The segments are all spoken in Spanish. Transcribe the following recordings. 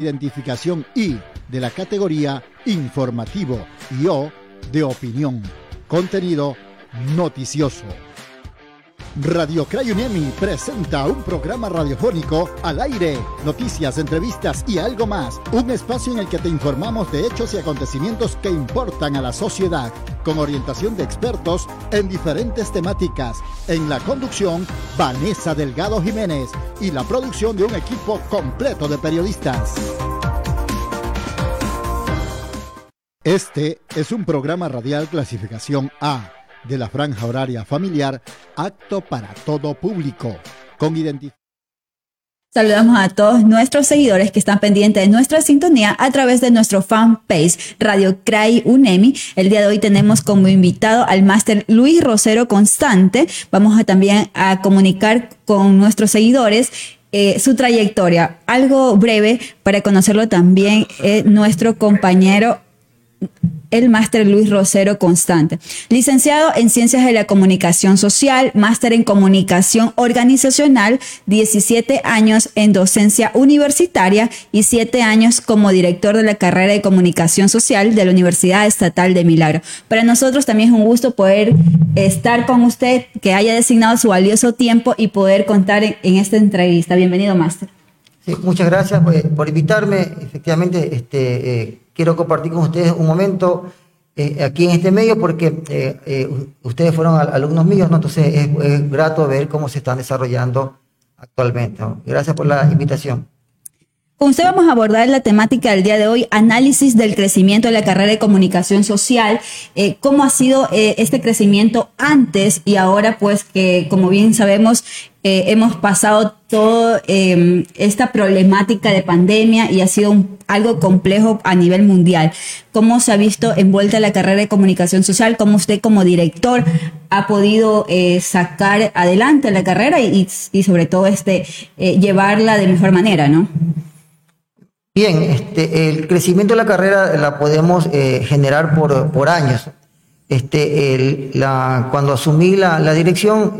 Identificación I de la categoría informativo y O de opinión. Contenido noticioso. Radio Crayunemi presenta un programa radiofónico al aire, noticias, entrevistas y algo más. Un espacio en el que te informamos de hechos y acontecimientos que importan a la sociedad, con orientación de expertos en diferentes temáticas. En la conducción, Vanessa Delgado Jiménez y la producción de un equipo completo de periodistas. Este es un programa radial clasificación A de la franja horaria familiar, apto para todo público, con Saludamos a todos nuestros seguidores que están pendientes de nuestra sintonía a través de nuestro fanpage Radio Cray UNEMI. El día de hoy tenemos como invitado al máster Luis Rosero Constante. Vamos a también a comunicar con nuestros seguidores eh, su trayectoria. Algo breve para conocerlo también es nuestro compañero el máster Luis Rosero Constante. Licenciado en Ciencias de la Comunicación Social, máster en Comunicación Organizacional, 17 años en docencia universitaria y 7 años como director de la carrera de Comunicación Social de la Universidad Estatal de Milagro. Para nosotros también es un gusto poder estar con usted, que haya designado su valioso tiempo y poder contar en, esta entrevista. Bienvenido, máster. Sí, muchas gracias por, por invitarme. Efectivamente, este, eh, quiero compartir con ustedes un momento eh, aquí en este medio porque eh, eh, ustedes fueron alumnos míos, ¿no? entonces es, grato ver cómo se están desarrollando actualmente. Gracias por la invitación. Con usted vamos a abordar la temática del día de hoy, análisis del crecimiento de la carrera de comunicación social, cómo ha sido este crecimiento antes y ahora, pues que como bien sabemos, hemos pasado toda em, esta problemática de pandemia y ha sido algo complejo a nivel mundial. ¿Cómo se ha visto envuelta la carrera de comunicación social? ¿Cómo usted como director ha podido eh, sacar adelante la carrera y, sobre todo este, eh, llevarla de mejor manera, no? Bien, este, el crecimiento de la carrera la podemos eh, generar por, por años. Este, cuando asumí la, la dirección,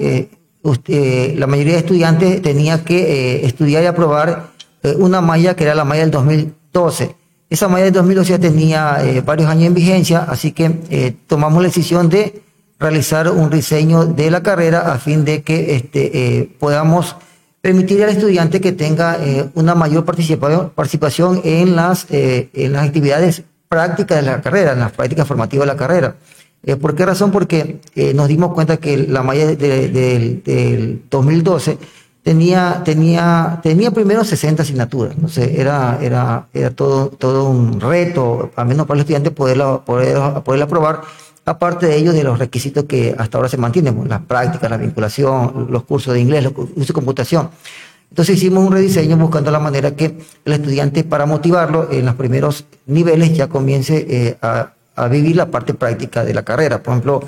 usted, la mayoría de estudiantes tenía que eh, estudiar y aprobar eh, una malla que era la malla del 2012. Esa malla del 2012 ya tenía eh, varios años en vigencia, así que tomamos la decisión de realizar un diseño de la carrera a fin de que este, podamos permitir al estudiante que tenga una mayor participación, en, las, en las actividades prácticas de la carrera, en las prácticas formativas de la carrera. Eh, ¿Por qué razón? Porque eh, nos dimos cuenta que la malla del 2012 tenía, tenía, tenía primero 60 asignaturas. Entonces era, era, era todo, todo un reto, al menos para los estudiantes, poderla, poder, poder aprobar. Aparte de ello, de los requisitos que hasta ahora se mantienen, pues, las prácticas, la vinculación, los cursos de inglés, los cursos de computación. Entonces hicimos un rediseño buscando la manera que el estudiante, para motivarlo en los primeros niveles, ya comience eh, a vivir la parte práctica de la carrera. Por ejemplo,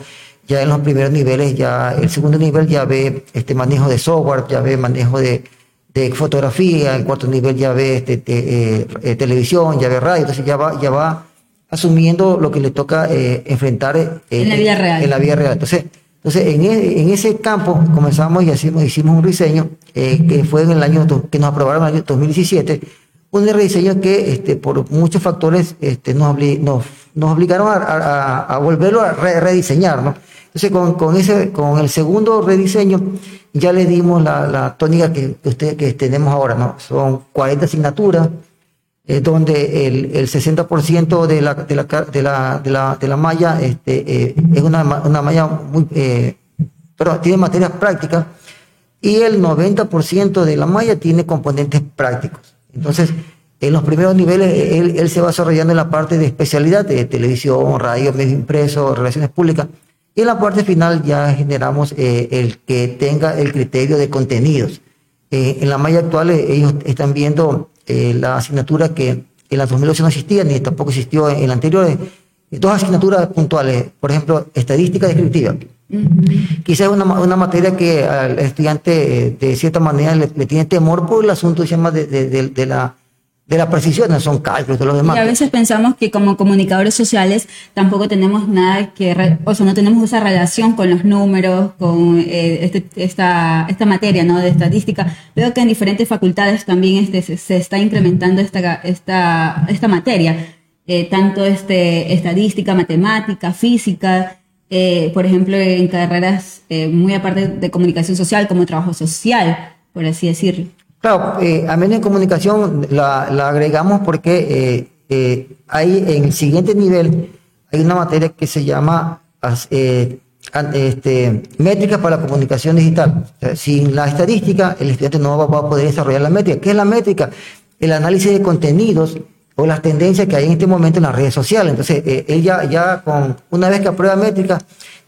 ya en los primeros niveles, ya el segundo nivel ya ve este manejo de software, ya ve manejo de, de fotografía, el cuarto nivel ya ve este, eh, eh, televisión, ya ve radio, entonces ya va, ya va asumiendo lo que le toca eh, enfrentar en la vida real. En la vida real. Entonces, entonces en, e, en ese campo comenzamos y hicimos, hicimos un diseño que fue en el año que nos aprobaron en el año 2017 un rediseño que este, por muchos factores este, nos, nos, nos obligaron a, a, volverlo a rediseñar. ¿no? Entonces, con, con, ese, con el segundo rediseño, ya le dimos la, la tónica que, usted, que tenemos ahora. ¿no? Son 40 asignaturas, eh, donde el, el 60% de la, de, la, de, la, de, la, de la malla este, eh, es una, una malla muy... Eh, pero tiene materias prácticas y el 90% de la malla tiene componentes prácticos. Entonces, en los primeros niveles, él, se va desarrollando en la parte de especialidad de televisión, radio, medio impreso, relaciones públicas. Y en la parte final ya generamos eh, el que tenga el criterio de contenidos. Eh, en la malla actual eh, ellos están viendo la asignatura que en la 2008 no existía, ni tampoco existió en, la anterior. dos asignaturas puntuales, por ejemplo, estadística descriptiva. Quizás es una, una, materia que al estudiante de cierta manera le, tiene temor por el asunto se llama de, de, de, la de la precisión, son cálculos de los demás. Y a veces pensamos que como comunicadores sociales tampoco tenemos nada que, o sea, no tenemos esa relación con los números, con eh, este, esta, esta materia, ¿no? De estadística. Veo que en diferentes facultades también este, se, está incrementando esta, esta, esta materia, eh, tanto este, estadística, matemática, física, eh, por ejemplo, en carreras muy aparte de comunicación social, como trabajo social, por así decirlo. Claro, eh, a menos en comunicación la, agregamos porque eh, eh, hay en el siguiente nivel hay una materia que se llama eh, este, métrica para la comunicación digital. sin la estadística, el estudiante no va, a poder desarrollar la métrica. ¿Qué es la métrica? El análisis de contenidos o las tendencias que hay en este momento en las redes sociales. Entonces, él ya, ya con una vez que aprueba métrica,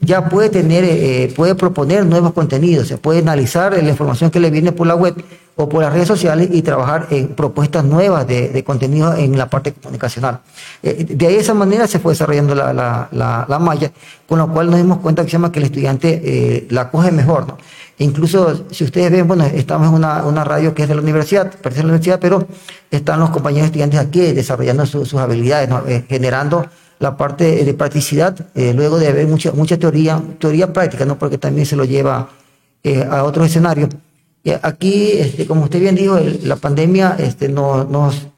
ya puede tener, eh, puede proponer nuevos contenidos, se puede analizar la información que le viene por la web o por las redes sociales y trabajar en propuestas nuevas de, contenido en la parte comunicacional. Eh, de ahí, esa manera se fue desarrollando la, la, malla, con lo cual nos dimos cuenta que se llama que el estudiante eh, la coge mejor. ¿no? Incluso, si ustedes ven, bueno, estamos en una, radio que es de la universidad, pertenece a la universidad, pero están los compañeros estudiantes aquí desarrollando sus habilidades, generando la parte de practicidad, eh, luego de haber mucha, mucha teoría, teoría práctica, ¿no? porque también se lo lleva eh, a otros escenarios. aquí, este, como usted bien dijo, la pandemia este, nos,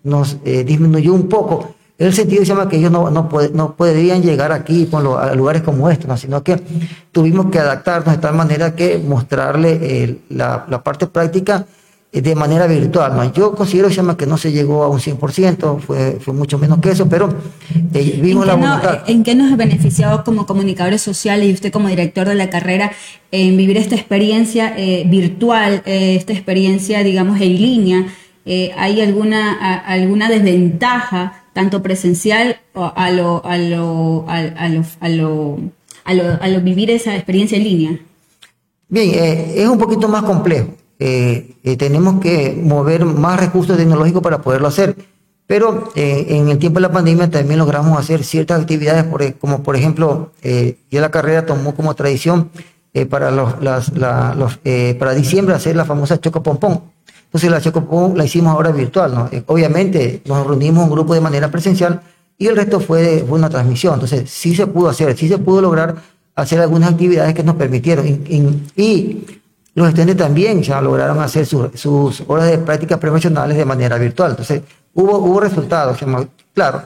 nos eh, disminuyó un poco. En el sentido se llama que ellos no, no, no podrían llegar aquí con a lugares como este, ¿no? sino que tuvimos que adaptarnos de tal manera que mostrarle la, la parte práctica de manera virtual. ¿no? Yo considero que no se llegó a un 100%, fue, fue mucho menos que eso, pero eh, vimos la voluntad. ¿En qué nos ha beneficiado como comunicadores sociales y usted como director de la carrera en vivir esta experiencia eh, virtual, eh, esta experiencia, digamos, en línea? ¿Hay alguna, alguna desventaja, tanto presencial o a lo, a lo, a, lo, a, lo, a, lo, vivir esa experiencia en línea? Bien, es un poquito más complejo. Eh, eh, tenemos que mover más recursos tecnológicos para poderlo hacer. Pero eh, en el tiempo de la pandemia también logramos hacer ciertas actividades, como por ejemplo, ya la carrera tomó como tradición para, los, las, los, para diciembre hacer la famosa Choco Pompón. Entonces la Choco Pompón la hicimos ahora virtual. ¿no? obviamente nos reunimos un grupo de manera presencial y el resto fue, fue una transmisión. Entonces sí se pudo hacer, sí se pudo lograr hacer algunas actividades que nos permitieron. y los estudiantes también ya lograron hacer sus horas de prácticas profesionales de manera virtual. Entonces, hubo, hubo resultados. Claro,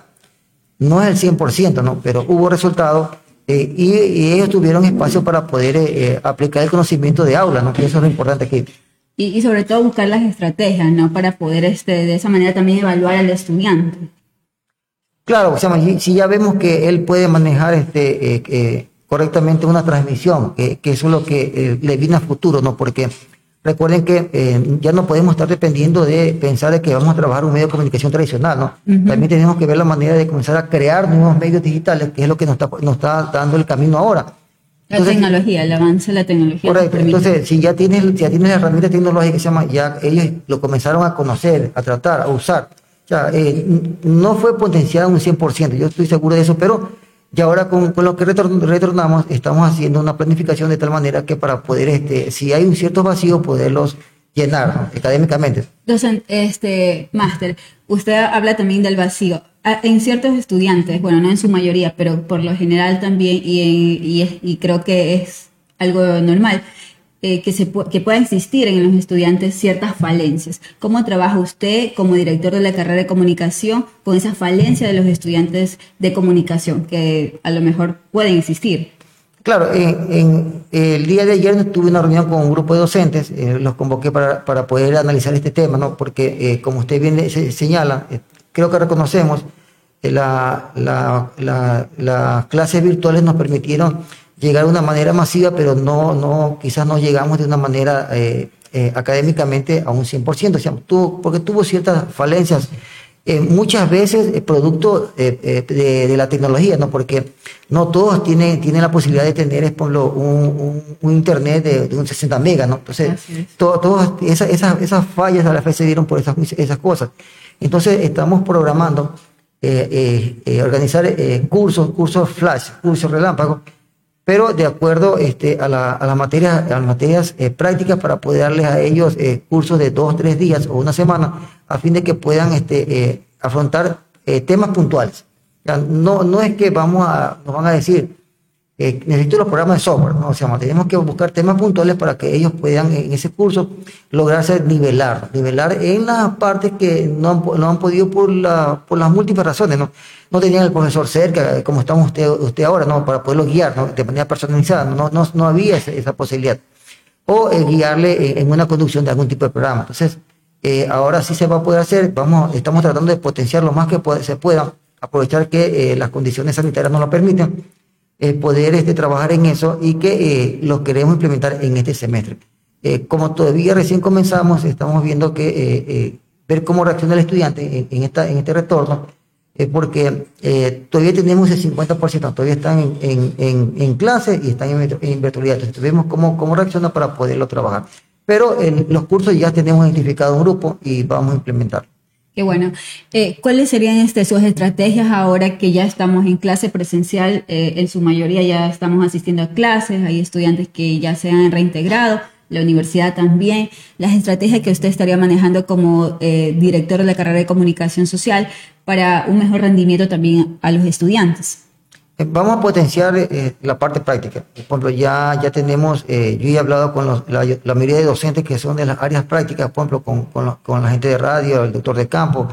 no es el 100%, ¿no? pero hubo resultados eh, y, ellos tuvieron espacio para poder eh, eh, aplicar el conocimiento de aula, ¿no? que eso es lo importante aquí. Y, y, sobre todo buscar las estrategias, ¿no? Para poder este, de esa manera también evaluar al estudiante. Claro, o sea, si ya vemos que él puede manejar este, correctamente una transmisión, que, eso es lo que eh, le viene a futuro, ¿no? Porque recuerden que eh, ya no podemos estar dependiendo de pensar de que vamos a trabajar un medio de comunicación tradicional, ¿no? También tenemos que ver la manera de comenzar a crear nuevos medios digitales, que es lo que nos está, nos está dando el camino ahora. la tecnología, el avance de la tecnología. Correcto. Entonces, si ya tienes, ya tienes herramientas tecnológicas que se llama, ya ellos lo comenzaron a conocer, a tratar, a usar. Ya, eh, no fue potenciado un 100%, yo estoy seguro de eso, pero y ahora con, lo que retornamos, estamos haciendo una planificación de tal manera que para poder, este, si hay un cierto vacío, poderlos llenar académicamente. Entonces, este, máster, usted habla también del vacío. Ah, en ciertos estudiantes, bueno, no en su mayoría, pero por lo general también, y, y creo que es algo normal, eh, que, se, que pueda existir en los estudiantes ciertas falencias. ¿Cómo trabaja usted como director de la carrera de comunicación con esa falencia de los estudiantes de comunicación que a lo mejor pueden existir? Claro, el día de ayer tuve una reunión con un grupo de docentes, eh, los convoqué para, para, poder analizar este tema, ¿no? porque eh, como usted bien señala, creo que reconocemos, la, la, la, las clases virtuales nos permitieron llegar de una manera masiva, pero no, no, quizás no llegamos de una manera eh, eh, académicamente a un 100%, o sea, tuvo, porque tuvo ciertas falencias, eh, muchas veces producto de, la tecnología, ¿no? porque no todos tienen, tienen la posibilidad de tener un, un, internet de, un 60 megas, ¿no? entonces todas esas, esas, esas fallas a la vez se dieron por esas, esas cosas. Entonces estamos programando organizar cursos, cursos flash, cursos relámpagos, pero de acuerdo este, a, la, a las materias, a las materias eh, prácticas para poder darles a ellos eh, cursos de dos, tres días o una semana, a fin de que puedan este, eh, afrontar temas puntuales. no, no es que vamos a, nos van a decir, eh, necesito los programas de software, ¿no? o sea, tenemos que buscar temas puntuales para que ellos puedan en ese curso lograrse nivelar, nivelar en las partes que no han, no han podido por, la, por las múltiples razones, ¿no? No tenían el profesor cerca, como estamos usted, usted ahora, ¿no? Para poderlo guiar, ¿no? De manera personalizada, no, no, no había esa, posibilidad. O eh, guiarle en, una conducción de algún tipo de programa. Entonces, eh, ahora sí se va a poder hacer, vamos, estamos tratando de potenciar lo más que se pueda, aprovechar que las condiciones sanitarias nos lo permiten eh, poder este, trabajar en eso y que eh, lo queremos implementar en este semestre. Eh, como todavía recién comenzamos, estamos viendo que ver cómo reacciona el estudiante en, esta, en este retorno, porque todavía tenemos el 50%, todavía están en, en, en clase y están en virtualidad. Entonces vemos cómo, cómo reacciona para poderlo trabajar. Pero en los cursos ya tenemos identificado un grupo y vamos a implementarlo. Qué bueno. Eh, ¿Cuáles serían este, sus estrategias ahora que ya estamos en clase presencial? Eh, en su mayoría ya estamos asistiendo a clases, hay estudiantes que ya se han reintegrado, la universidad también. Las estrategias que usted estaría manejando como eh, director de la carrera de comunicación social para un mejor rendimiento también a los estudiantes. Vamos a potenciar la parte práctica. Por ejemplo, ya, ya tenemos, yo he hablado con la, mayoría de docentes que son de las áreas prácticas, por ejemplo, con, con, la, gente de radio, el doctor de campo,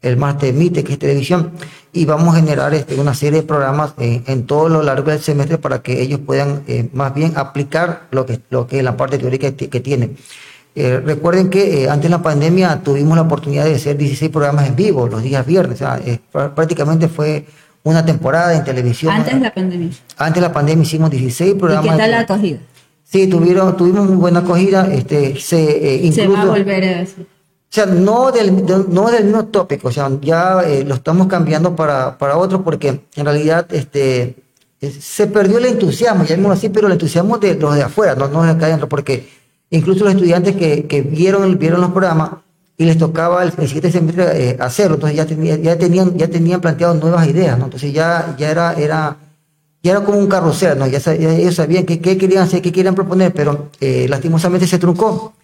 el máster MITE, que es televisión, y vamos a generar este, una serie de programas en todo lo largo del semestre para que ellos puedan más bien aplicar lo que, lo que es la parte teórica que, tienen. recuerden que antes de la pandemia tuvimos la oportunidad de hacer 16 programas en vivo los días viernes. O sea, prácticamente fue una temporada en televisión. Antes de la pandemia. Antes de la pandemia hicimos 16 programas. ¿Y qué tal la acogida? Sí, tuvieron, tuvimos muy buena acogida. Este, se, eh, se va a volver a eso. O sea, no del, no del mismo tópico, o sea, ya eh, lo estamos cambiando para, para otro porque en realidad este, se perdió el entusiasmo, llamémoslo así, pero el entusiasmo de los de afuera, no, no de acá adentro, porque incluso los estudiantes que, que vieron, vieron los programas y les tocaba el, siguiente semestre eh, hacerlo, entonces ya, tenía, ya, tenían, ya tenían planteado nuevas ideas, ¿no? Entonces ya, ya, era, era, ya era como un carrusel, ¿no? Ya, ellos sabían qué, qué, querían hacer, qué querían proponer, pero eh, lastimosamente se truncó.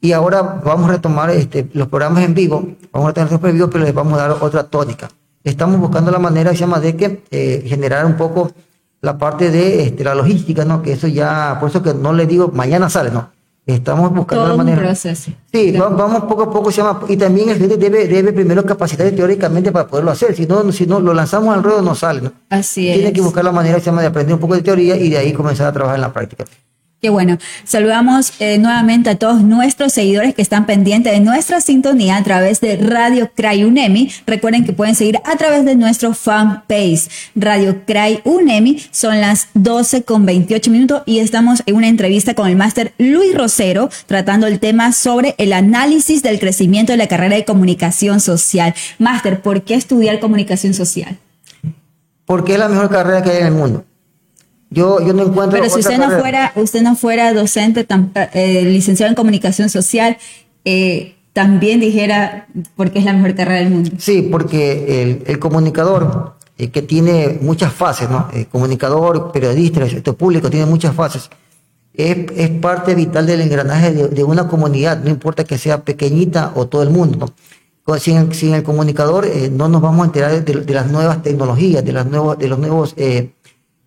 Y ahora vamos a retomar este, los programas en vivo, vamos a tener los pero les vamos a dar otra tónica. Estamos buscando la manera, se llama, de que eh, generar un poco la parte de este, la logística, ¿no? Que eso ya, por eso que no le digo mañana sale, ¿no? Estamos buscando Todo la manera. Un proceso. Sí, vamos poco a poco, se llama, y también el gente debe, debe primero capacitar teóricamente para poderlo hacer. Si no, si no lo lanzamos al ruedo, no sale. ¿no? Así es. Tiene que buscar la manera, se llama, de aprender un poco de teoría y de ahí comenzar a trabajar en la práctica. Qué bueno. Saludamos eh, nuevamente a todos nuestros seguidores que están pendientes de nuestra sintonía a través de Radio Cray Unemi. Recuerden que pueden seguir a través de nuestro fanpage Radio Cray Unemi. Son las 12 con 28 minutos y estamos en una entrevista con el máster Luis Rosero tratando el tema sobre el análisis del crecimiento de la carrera de comunicación social. Máster, ¿por qué estudiar comunicación social? Porque es la mejor carrera que hay en el mundo. Yo, yo no encuentro. Pero si usted no fuera, usted no fuera docente, eh, licenciado en comunicación social, eh, también dijera porque es la mejor carrera del mundo. Sí, porque el, el comunicador eh, que tiene muchas fases, ¿no? El comunicador, periodista, el público tiene muchas fases. Es, es parte vital del engranaje de, de, una comunidad, no importa que sea pequeñita o todo el mundo. ¿no? Sin, sin, el comunicador no nos vamos a enterar de, de, las nuevas tecnologías, de, las nuevos, de los nuevos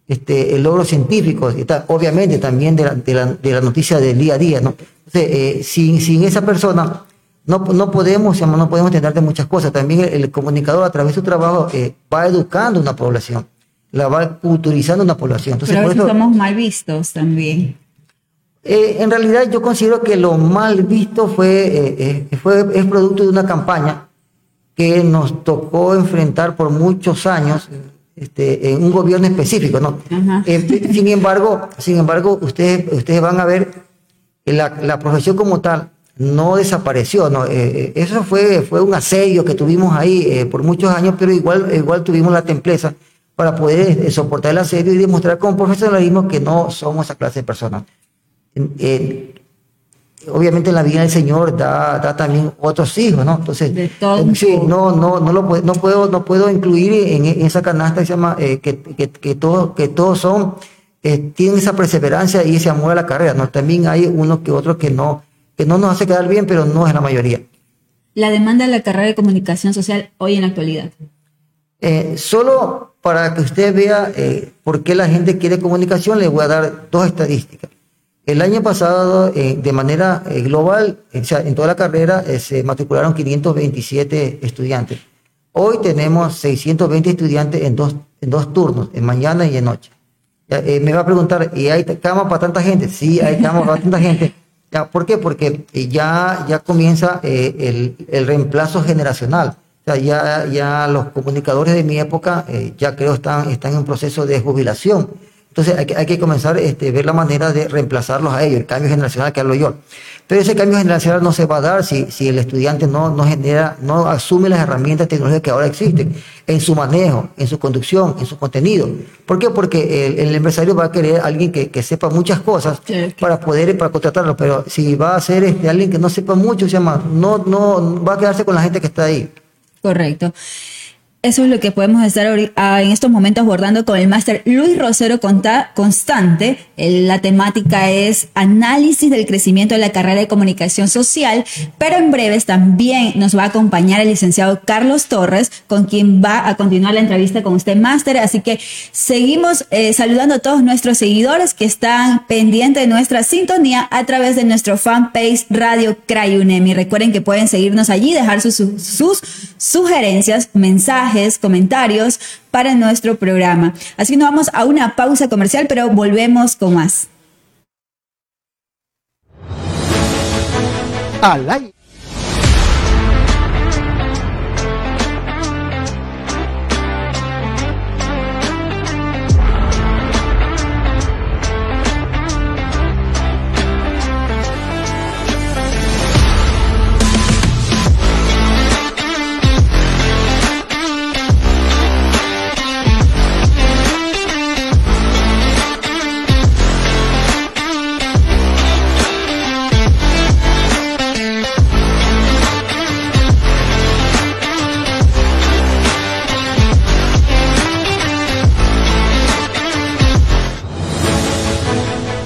este, el logro científico, obviamente también de la, de, la, de la, noticia del día a día, ¿no? Eh, sin, sin esa persona no, no podemos, no podemos entender de muchas cosas. También el, comunicador a través de su trabajo eh, va educando una población, la va culturizando una población. Entonces, Pero a veces somos mal vistos también. Eh, en realidad yo considero que lo mal visto fue, fue es producto de una campaña que nos tocó enfrentar por muchos años, este, en un gobierno específico, ¿no? Eh, sin embargo, sin embargo, ustedes, ustedes van a ver la, la profesión como tal no desapareció, ¿no? Eh, eh, eso fue, fue un asedio que tuvimos ahí por muchos años, pero igual, igual tuvimos la templeza para poder soportar el asedio y demostrar con profesionalismo que no somos esa clase de personas obviamente la vida del Señor da, da también otros hijos, ¿no? Entonces, eh, sí, no, no, no lo puedo, no puedo, no puedo incluir en, esa canasta que se llama eh, que, que, que, todos, que todos son eh, tienen esa perseverancia y ese amor a la carrera. ¿no? También hay uno que otro que no, que no nos hace quedar bien, pero no es la mayoría. La demanda de la carrera de comunicación social hoy en la actualidad. Eh, solo para que usted vea eh, por qué la gente quiere comunicación, le voy a dar dos estadísticas. El año pasado, eh, de manera eh, global, o sea, en toda la carrera, eh, se matricularon 527 estudiantes. Hoy tenemos 620 estudiantes en dos, en dos turnos, en mañana y en noche. Ya, eh, me va a preguntar, ¿y hay cama para tanta gente? Sí, hay cama para tanta gente. Ya, ¿Por qué? Porque eh, ya, ya comienza el, el reemplazo generacional. O sea, ya, ya los comunicadores de mi época eh, ya creo están, están en proceso de jubilación. Entonces hay que, hay que comenzar a este, ver la manera de reemplazarlos a ellos, el cambio generacional que hablo yo. Pero ese cambio generacional no se va a dar si, si el estudiante no, no genera, no asume las herramientas tecnológicas que ahora existen en su manejo, en su conducción, en su contenido. ¿Por qué? Porque el, el empresario va a querer a alguien que, que sepa muchas cosas para poder para contratarlo, pero si va a ser este, alguien que no sepa mucho, se llama, no, no va a quedarse con la gente que está ahí. Correcto. Eso es lo que podemos estar ah, en estos momentos abordando con el máster Luis Rosero Constante. La temática es análisis del crecimiento de la carrera de comunicación social, pero en breves también nos va a acompañar el licenciado Carlos Torres, con quien va a continuar la entrevista con usted, máster. Así que seguimos eh, saludando a todos nuestros seguidores que están pendientes de nuestra sintonía a través de nuestro fanpage Radio Crayunemi. Recuerden que pueden seguirnos allí, dejar sus sugerencias, mensajes, comentarios para nuestro programa. Así que nos vamos a una pausa comercial, pero volvemos con más. Al.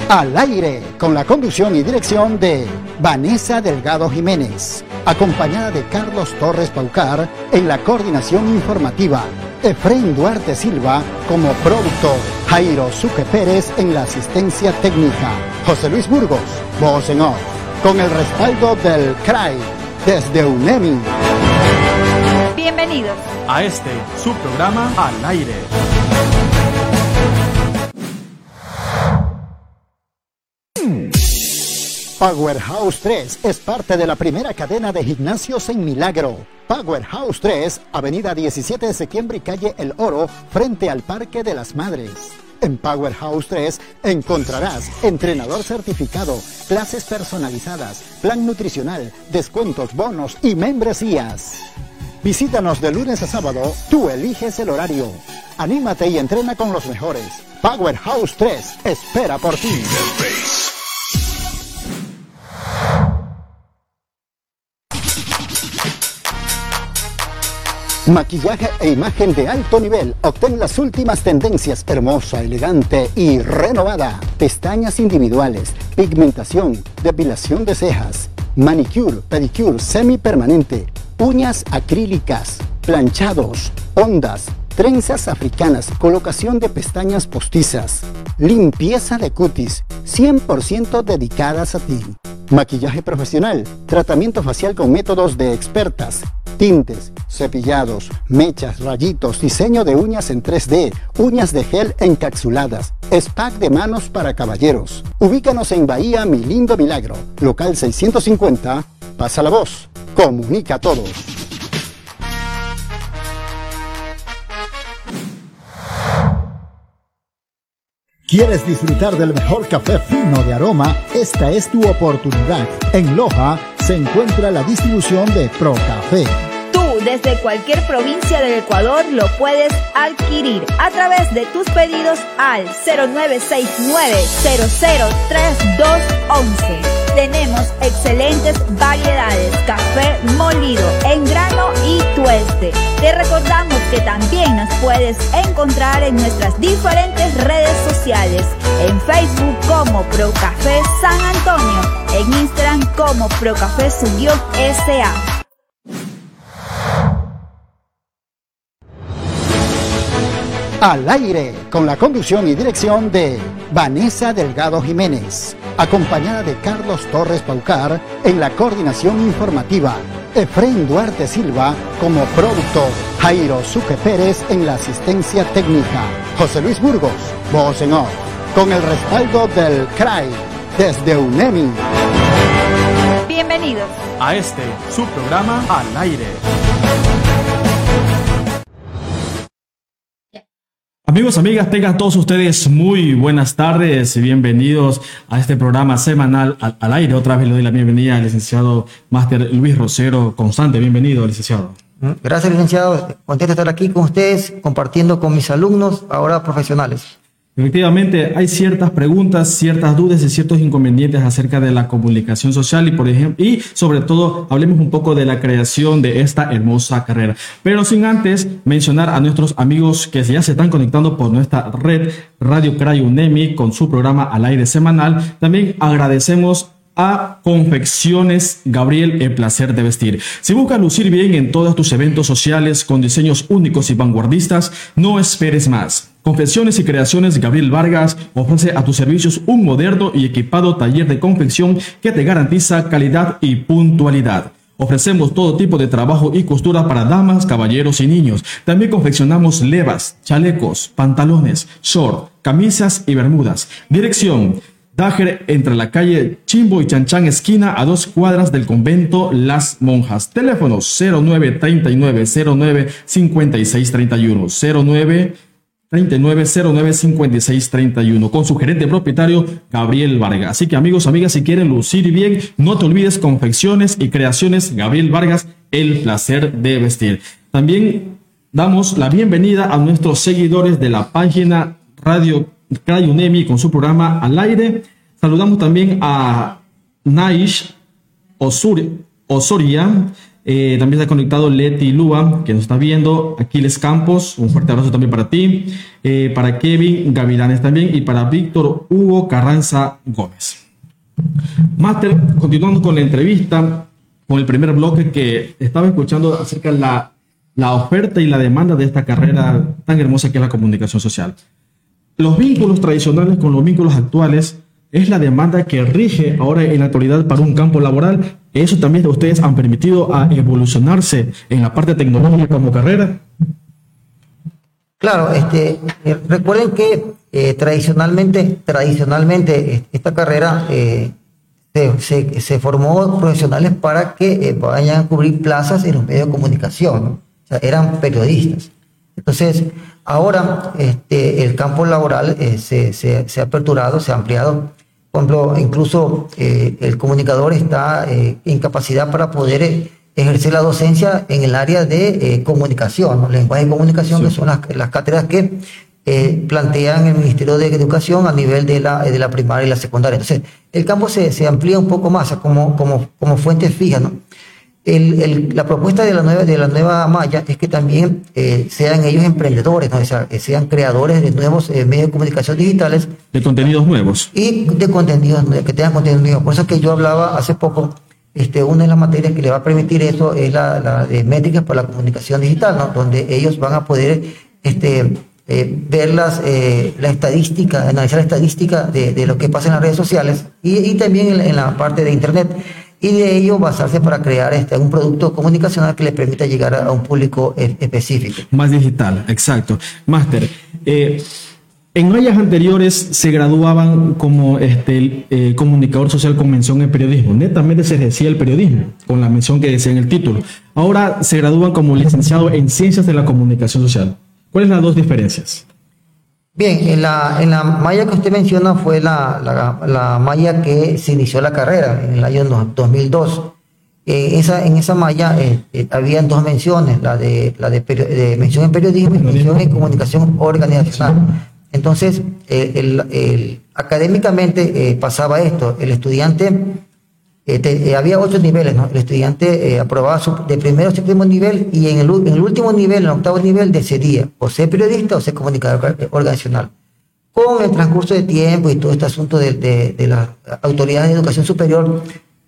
Al aire, con la conducción y dirección de Vanessa Delgado Jiménez, acompañada de Carlos Torres Paucar en la coordinación informativa, Efraín Duarte Silva como productor, Jairo Suque Pérez en la asistencia técnica, José Luis Burgos, voz en off, con el respaldo del CRAI desde UNEMI. Bienvenidos. a este su programa al aire. Powerhouse 3 es parte de la primera cadena de gimnasios en Milagro. Powerhouse 3, Avenida 17 de Septiembre y calle El Oro, frente al Parque de las Madres. En Powerhouse 3 encontrarás entrenador certificado, clases personalizadas, plan nutricional, descuentos, bonos y membresías. Visítanos de lunes a sábado, tú eliges el horario. Anímate y entrena con los mejores. Powerhouse 3 espera por ti. Maquillaje e imagen de alto nivel. Obtén las últimas tendencias. Hermosa, elegante y renovada. Pestañas individuales, pigmentación, depilación de cejas, manicure, pedicure semipermanente, uñas acrílicas, planchados, ondas, trenzas africanas, colocación de pestañas postizas, limpieza de cutis, 100% dedicadas a ti. Maquillaje profesional, tratamiento facial con métodos de expertas, tintes, cepillados, mechas, rayitos, diseño de uñas en 3D, uñas de gel encapsuladas, spa de manos para caballeros. Ubícanos en Bahía Mi Lindo Milagro, local 650. Pasa la voz, comunica a todos. ¿Quieres disfrutar del mejor café fino de aroma? Esta es tu oportunidad. En Loja se encuentra la distribución de Pro Café. Tú desde cualquier provincia del Ecuador lo puedes adquirir a través de tus pedidos al 0969-003211. Tenemos excelentes variedades, café molido, en grano y tueste. Te recordamos que También nos puedes encontrar en nuestras diferentes redes sociales. En Facebook como Procafé San Antonio. En Instagram como Procafé SA. Al aire, con la conducción y dirección de Vanessa Delgado Jiménez, acompañada de Carlos Torres Paucar en la coordinación informativa, Efraín Duarte Silva como productor, Jairo Suque Pérez en la asistencia técnica, José Luis Burgos, voz en off, con el respaldo del CRAI desde UNEMI. Bienvenidos a este su programa al aire. Amigos, amigas, tengan todos ustedes muy buenas tardes y bienvenidos a este programa semanal al, aire. Otra vez le doy la bienvenida al licenciado Máster Luis Rosero Constante. Bienvenido, licenciado. Gracias, licenciado. Contento de estar aquí con ustedes, compartiendo con mis alumnos, ahora profesionales. Efectivamente, hay ciertas preguntas, ciertas dudas y ciertos inconvenientes acerca de la comunicación social y, por ejemplo, y sobre todo hablemos un poco de la creación de esta hermosa carrera. Pero sin antes mencionar a nuestros amigos que ya se están conectando por nuestra red Radio Cray UNEMI con su programa al aire semanal, también agradecemos a Confecciones Gabriel El Placer de Vestir. Si buscas lucir bien en todos tus eventos sociales con diseños únicos y vanguardistas, no esperes más. Confecciones y Creaciones Gabriel Vargas ofrece a tus servicios un moderno y equipado taller de confección que te garantiza calidad y puntualidad. Ofrecemos todo tipo de trabajo y costura para damas, caballeros y niños. También confeccionamos levas, chalecos, pantalones, short, camisas y bermudas. Dirección Dajer entre la calle Chimbo y Chanchán esquina a dos cuadras del convento Las Monjas. Teléfono 0939 09 5631 09 3909 5631 con su gerente propietario Gabriel Vargas. Así que amigos, amigas, si quieren lucir bien, no te olvides confecciones y creaciones Gabriel Vargas, el placer de vestir. También damos la bienvenida a nuestros seguidores de la página Radio Crayunemi con su programa al aire. Saludamos también a Naish Osuri, Osoria. Eh, también está conectado Leti Lua, que nos está viendo. Aquiles Campos, un fuerte abrazo también para ti. Eh, para Kevin Gavilanes también. Y para Víctor Hugo Carranza Gómez. Master, continuando con la entrevista, con el primer bloque que estaba escuchando acerca de la oferta y la demanda de esta carrera tan hermosa que es la comunicación social. Los vínculos tradicionales con los vínculos actuales es la demanda que rige ahora en la actualidad para un campo laboral. Eso también ustedes han permitido a evolucionarse en la parte tecnológica como carrera. Claro, este, eh, recuerden que eh, tradicionalmente, tradicionalmente esta carrera eh, se, formó profesionales para que vayan a cubrir plazas en los medios de comunicación. eran periodistas. Entonces, ahora este, el campo laboral se, se, ha aperturado, se ha ampliado por ejemplo, incluso eh, el comunicador está eh, en capacidad para poder eh, ejercer la docencia en el área de eh, comunicación, ¿no? lenguaje de comunicación, sí. que son las, las cátedras que eh, plantean el Ministerio de Educación a nivel de la, de la primaria y la secundaria. Entonces, el campo se, se amplía un poco más como, como, como fuente fija, ¿no? El, el, la propuesta de la nueva, de la nueva malla es que también eh, sean ellos emprendedores, ¿no? o sea, que sean creadores de nuevos eh, medios de comunicación digitales. De contenidos nuevos. Y de contenidos, que tengan contenidos nuevos. Por eso es que yo hablaba hace poco, este, una de las materias que le va a permitir eso es la, la de métricas para la comunicación digital, ¿no? donde ellos van a poder este, eh, ver las, eh, la estadística, analizar la estadística de, de, lo que pasa en las redes sociales y, y también en, en la parte de Internet y de ello basarse para crear este, un producto comunicacional que le permita llegar a, un público específico. Más digital, exacto. Máster, eh, en mallas anteriores se graduaban como este, eh, comunicador social con mención en periodismo. Netamente se decía el periodismo, con la mención que decía en el título. Ahora se gradúan como licenciado en ciencias de la comunicación social. ¿Cuáles son las dos diferencias? Bien, en la, en la malla que usted menciona fue la, la, la malla que se inició la carrera en el año 2002. Eh, esa, en esa malla eh, eh, habían dos menciones, la de, la de, de, mención en periodismo y mención en comunicación organizacional. Entonces, el, el, académicamente pasaba esto, el estudiante este, eh, había ocho niveles, ¿no? El estudiante eh, aprobaba su, de primero a séptimo nivel y en el, en el, último nivel, en el octavo nivel, decidía o ser periodista o ser comunicador organizacional. Con el transcurso de tiempo y todo este asunto de, de, de las autoridades de educación superior,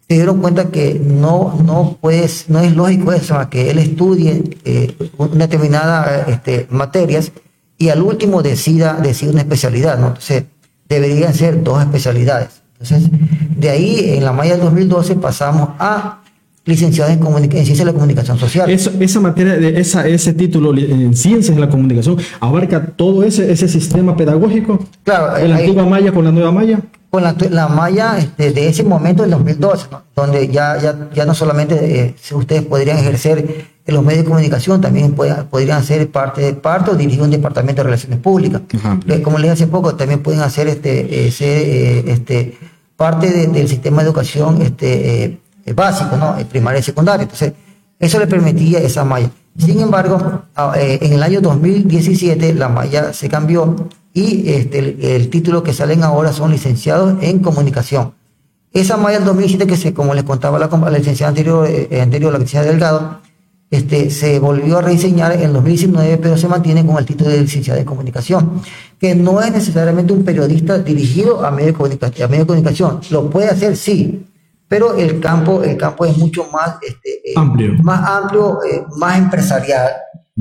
se dieron cuenta que no, no, puedes, no es lógico eso, que él estudie eh, una determinada este, materias y al último decida, decida una especialidad, ¿no? Entonces, deberían ser dos especialidades. Entonces, de ahí, en la malla del 2012, pasamos a licenciado en, en Ciencias de la Comunicación Social. Eso, esa materia, de esa, ese título en Ciencias de la Comunicación, abarca todo ese, ese sistema pedagógico. Claro. ¿En la antigua malla con la nueva malla? Con la, la malla este, de ese momento, del 2012, ¿no? donde ya, ya, ya no solamente eh, ustedes podrían ejercer en los medios de comunicación, también podrían ser parte de parto, dirigir un departamento de relaciones públicas. Eh, como les dije hace poco, también pueden hacer este, eh, este, parte de, del sistema de educación este, básico, ¿no? primaria y secundaria. Entonces, eso le permitía esa malla. Sin embargo, en el año 2017 la malla se cambió y este, el, título que salen ahora son licenciados en comunicación. Esa malla del 2007 que se, como les contaba la, la licenciada anterior, anterior, la licenciada Delgado, este, se volvió a rediseñar en 2019, pero se mantiene con el título de licenciada de comunicación, que no es necesariamente un periodista dirigido a medios de a medio de comunicación. Lo puede hacer, sí, pero el campo, el campo es mucho más este, eh, amplio, más, amplio eh, más empresarial,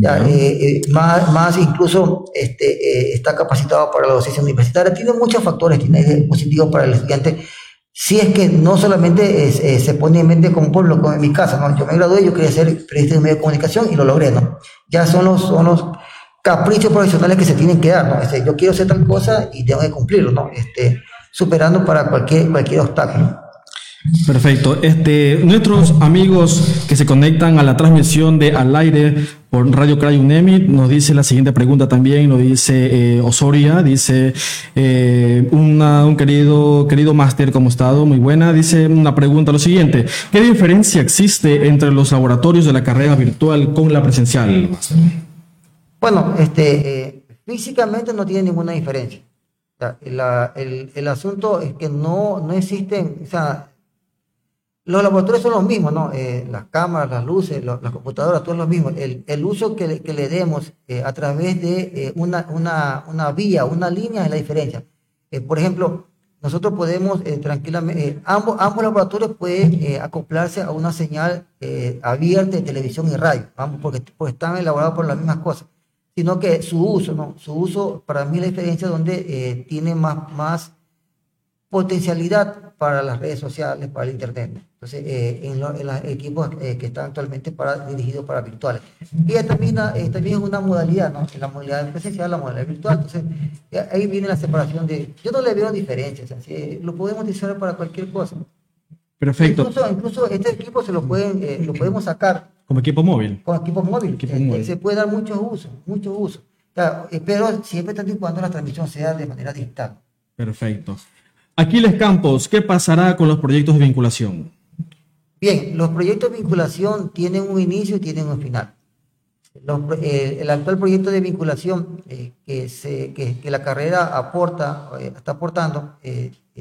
eh, más, más incluso este, está capacitado para la docencia universitaria. Tiene muchos factores, tiene positivos para el estudiante si es que no solamente eh, se pone en mente como pueblo, como en mi casa, ¿no? Yo me gradué, yo quería ser periodista de medio de comunicación y lo logré, ¿no? Ya son los, son los caprichos profesionales que se tienen que dar, ¿no? Este, yo quiero hacer tal cosa y tengo que cumplirlo, ¿no? Este, superando para cualquier, cualquier obstáculo. Perfecto. Este, nuestros amigos que se conectan a la transmisión de al aire por Radio Cray UNEMI nos dice la siguiente pregunta también, nos dice eh, Osoria, dice eh, un querido querido máster como estado, muy buena, dice una pregunta lo siguiente, ¿qué diferencia existe entre los laboratorios de la carrera virtual con la presencial? Bueno, este, eh, físicamente no tiene ninguna diferencia. el, el, asunto es que no, no existen, los laboratorios son los mismos, ¿no? Eh, las cámaras, las luces, las computadoras, todo es lo mismo. El, uso que le, demos eh, a través de eh, una, una, una, vía, una línea es la diferencia. por ejemplo, nosotros podemos tranquilamente, ambos, ambos laboratorios pueden acoplarse a una señal abierta de televisión y radio, ambos porque, están elaborados por las mismas cosas, sino que su uso, ¿no? Su uso, para mí la diferencia donde tiene más, más potencialidad para las redes sociales, para el Internet. Entonces, eh, en, los equipos eh, que están actualmente para, dirigidos para virtuales. Y también, eh, también es una modalidad, ¿no? En la modalidad presencial, la modalidad virtual. Entonces, ahí viene la separación de... Yo no le veo diferencias, así, lo podemos utilizar para cualquier cosa. Perfecto. Incluso, incluso este equipo se lo, pueden, lo podemos sacar. Como equipo móvil. Como equipo móvil. Se puede dar muchos usos, muchos usos. pero siempre tanto y cuando la transmisión sea de manera digital. Perfecto. Aquiles Campos, ¿qué pasará con los proyectos de vinculación? Bien, los proyectos de vinculación tienen un inicio y tienen un final. Eh, el actual proyecto de vinculación eh, que, la carrera aporta, eh, está aportando,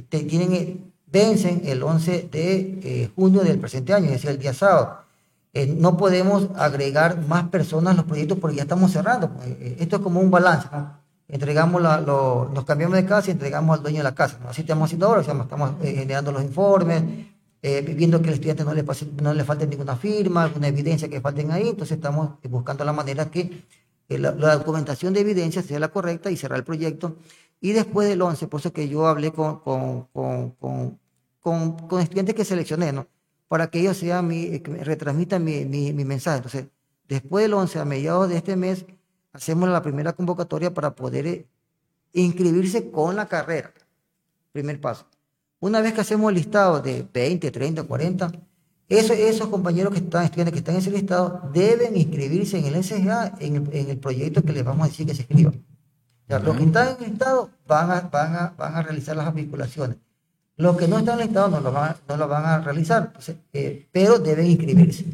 tienen, vencen el 11 de junio del presente año, es decir, el día sábado. no podemos agregar más personas a los proyectos porque ya estamos cerrando. esto es como un balance. Entregamos la, nos cambiamos de casa y entregamos al dueño de la casa. Así estamos haciendo ahora, estamos eh, generando los informes, eh, viendo que al estudiante no le, pase, no le falte ninguna firma, alguna evidencia que falten ahí, entonces estamos buscando la manera que la, documentación de evidencia sea la correcta y cerrar el proyecto. Y después del 11, por eso que yo hablé con, con, con, con, estudiantes que seleccioné, ¿no? Para que ellos sean mi, que retransmitan mi, mi, mi mensaje. Entonces, después del 11, a mediados de este mes, hacemos la primera convocatoria para poder eh, inscribirse con la carrera. Primer paso. Una vez que hacemos el listado de 20, 30, 40, esos, esos compañeros que están, estudiantes que están en ese listado, deben inscribirse en el SGA, en el, proyecto que les vamos a decir que se escriban. los que están en el listado van a, van a, van a realizar las vinculaciones. Los que no están en el listado no lo van, no lo van a realizar, eh, pero deben inscribirse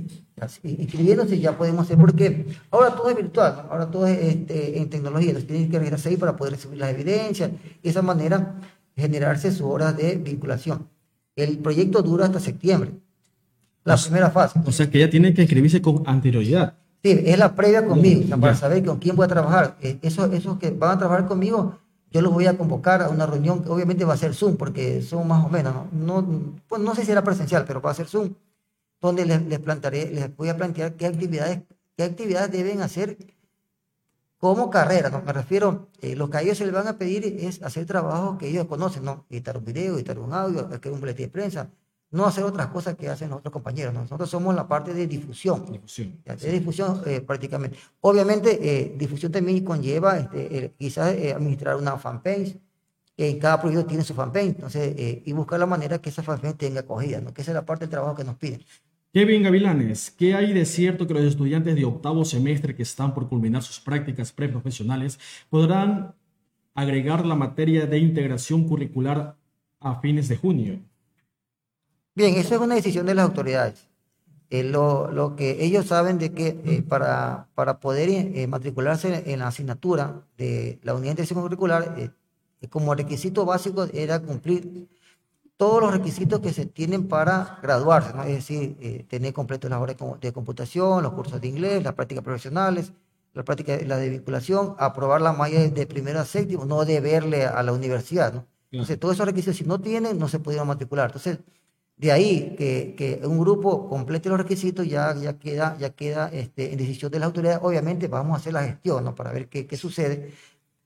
inscribiéndose ya podemos hacer, porque ahora todo es virtual, ahora todo es este, en tecnología, entonces tienen que registrarse ahí para poder recibir las evidencias y de esa manera generarse su hora de vinculación. El proyecto dura hasta septiembre, la primera fase. O sea que ella tiene que inscribirse con anterioridad. Sí, es la previa conmigo, o para Ya. saber con quién voy a trabajar. Eh, Esos, esos que van a trabajar conmigo, yo los voy a convocar a una reunión que obviamente va a ser Zoom, porque son más o menos, ¿no? No, pues no sé si será presencial, pero va a ser Zoom, donde les, les, plantearé, les voy a plantear qué actividades, qué actividades deben hacer como carrera, ¿no? Me refiero, eh, lo que a ellos se les van a pedir es hacer trabajos que ellos conocen, ¿no? Editar un video, editar un audio, hacer un boletín de prensa, no hacer otras cosas que hacen otros compañeros, ¿no? Nosotros somos la parte de difusión. Difusión. Es difusión eh, prácticamente. Obviamente, eh, difusión también conlleva este, quizás eh, administrar una fanpage, que cada proyecto tiene su fanpage, entonces, eh, y buscar la manera que esa fanpage tenga acogida, ¿no? que esa es la parte del trabajo que nos piden. Kevin Gavilanes, ¿qué hay de cierto que los estudiantes de octavo semestre que están por culminar sus prácticas preprofesionales podrán agregar la materia de integración curricular a fines de junio? Bien, eso es una decisión de las autoridades. Eh, lo, que ellos saben de que eh, para, para poder eh, matricularse en la asignatura de la unidad de integración curricular, como requisito básico era cumplir todos los requisitos que se tienen para graduarse, ¿no? es decir, eh, tener completos las horas de com- de computación, los cursos de inglés, las prácticas profesionales, la práctica, la de vinculación, aprobar la malla de primero a séptimo, no deberle a la universidad. ¿no? Entonces, todos esos requisitos, si no tienen, no se pudieron matricular. Entonces, de ahí que, que un grupo complete los requisitos ya, ya queda, ya queda este, en decisión de las autoridades. Obviamente vamos a hacer la gestión ¿no? para ver qué, qué sucede.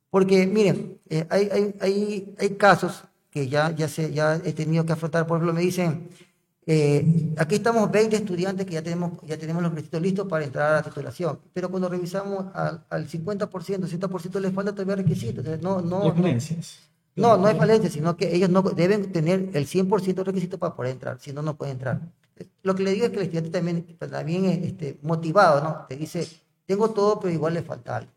Porque miren, eh, hay, hay, hay, hay casos que ya, ya, se, ya he tenido que afrontar. Por ejemplo, me dicen, eh, aquí estamos 20 estudiantes que ya tenemos, ya tenemos los requisitos listos para entrar a la titulación. Pero cuando revisamos al, al 50%, 60% les falta todavía requisitos. Entonces, no, no, no, no, no hay falencia, sino que ellos no deben tener el 100% de requisitos para poder entrar, si no, no pueden entrar. Lo que le digo es que el estudiante también, también es este, motivado, ¿no? Te dice, tengo todo, pero igual le falta algo.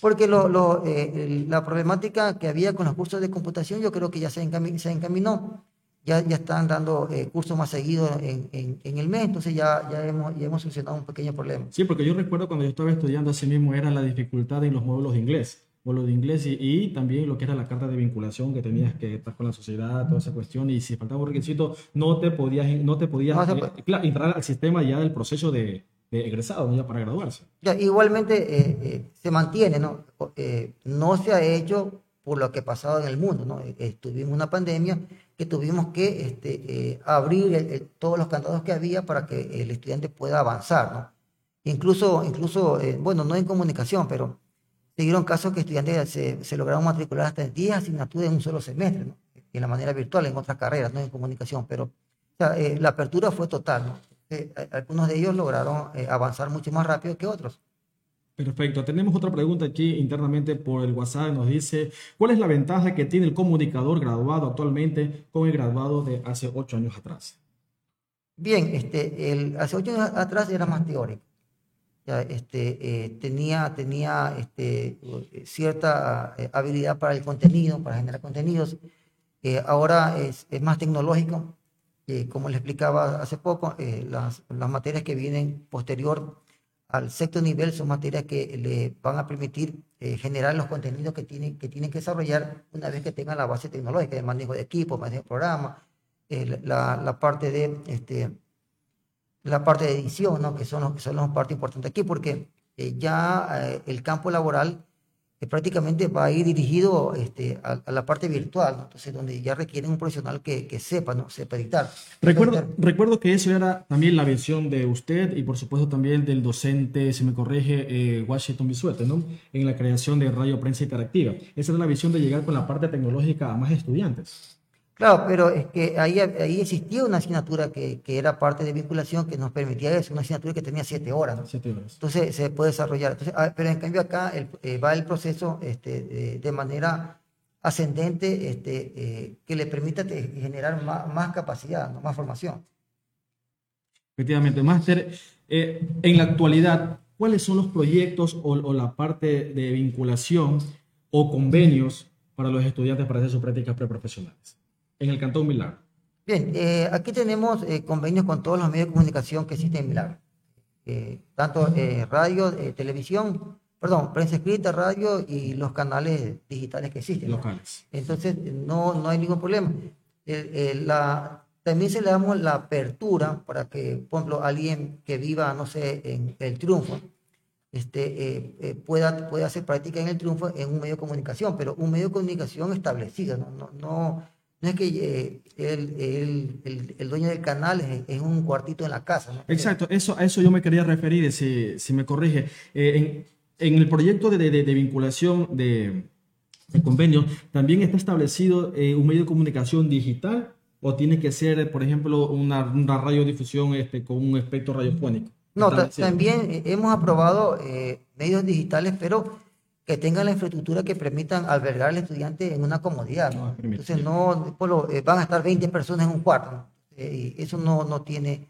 Porque lo, lo, eh, la problemática que había con los cursos de computación, yo creo que ya se, encami- se encaminó. Ya, ya están dando eh, cursos más seguidos en, en, en el mes, entonces ya, ya, hemos, ya hemos solucionado un pequeño problema. Sí, porque yo recuerdo cuando yo estaba estudiando así mismo era la dificultad en los módulos de inglés. Módulos de inglés y, y también lo que era la carta de vinculación que tenías que estar con la sociedad, toda esa cuestión. Y si faltaba un requisito, no te podías, no te podías No eh, entrar al sistema ya del proceso de, de egresado, ¿no? ya para graduarse. Ya, igualmente eh, eh, se mantiene, ¿no? Eh, no se ha hecho por lo que ha pasado en el mundo, ¿no? Eh, tuvimos una pandemia que tuvimos que este, eh, abrir el- el- todos los candados que había para que el estudiante pueda avanzar, ¿no? Incluso, incluso eh, bueno, no en comunicación, pero se dieron casos que estudiantes se, se lograron matricular hasta en 10 asignaturas en un solo semestre, ¿no? En la manera virtual, en otras carreras, no en comunicación, pero o sea, la apertura fue total, ¿no? Eh, algunos de ellos lograron eh, avanzar mucho más rápido que otros. Perfecto. Tenemos otra pregunta aquí internamente por el WhatsApp. Nos dice, ¿cuál es la ventaja que tiene el comunicador graduado actualmente con el graduado de hace ocho años atrás? Bien, este, el, hace ocho años atrás era más teórico. Ya, este, eh, tenía tenía este, cierta eh, habilidad para el contenido, para generar contenidos. Eh, ahora es, es más tecnológico. Eh, como le explicaba hace poco, eh, las, materias que vienen posterior al sexto nivel son materias que le van a permitir eh, generar los contenidos que tienen, que tienen que desarrollar una vez que tengan la base tecnológica, de manejo de equipo, manejo de programa, eh, la, parte de este, la parte de edición, que son los son las partes importantes aquí, porque ya el campo laboral eh, prácticamente va a ir dirigido este, a, a la parte virtual, ¿no? entonces donde ya requieren un profesional que, que sepa, ¿no? sepa editar. Recuerdo, Editar. recuerdo que eso era también la visión de usted y por supuesto también del docente, si me corrige, eh, Washington Bisuete, ¿no? En la creación de Radio Prensa Interactiva. Esa era la visión de llegar con la parte tecnológica a más estudiantes. Claro, pero es que ahí, ahí existía una asignatura que, que era parte de vinculación que nos permitía eso, una asignatura que tenía siete horas. ¿no? Siete horas. Entonces se puede desarrollar. Entonces, ah, pero en cambio acá el- eh, va el proceso este, de, de manera ascendente este, eh, que le permita te- generar más, más capacidad, ¿no? más formación. Efectivamente, Máster, eh, en la actualidad, ¿cuáles son los proyectos o, o la parte de vinculación o convenios para los estudiantes para hacer sus prácticas preprofesionales? En el Cantón Milagro. Bien, eh, aquí tenemos eh, convenios con todos los medios de comunicación que existen en Milagro. Eh, tanto eh, radio, eh, televisión, perdón, prensa escrita, radio y los canales digitales que existen. ¿no? locales. Entonces, no, no hay ningún problema. La, también se le damos la apertura para que, por ejemplo, alguien que viva, no sé, en el triunfo, este, eh, eh, pueda, pueda hacer práctica en el triunfo en un medio de comunicación, pero un medio de comunicación establecido, no, no, no, no es que eh, el, el, el, el, dueño del canal es, es, un cuartito en la casa. ¿no? Exacto, eso, a eso yo me quería referir, si, si me corrige. en, en, el proyecto de, de, de vinculación de, de, convenio, ¿también está establecido un medio de comunicación digital o tiene que ser, por ejemplo, una, una radiodifusión este, con un espectro radiofónico? No, también hemos aprobado eh, medios digitales, pero que tengan la infraestructura que permitan albergar al estudiante en una comodidad. ¿no? Entonces, no lo, eh, van a estar 20 personas en un cuarto. ¿no? Eh, eso no, no tiene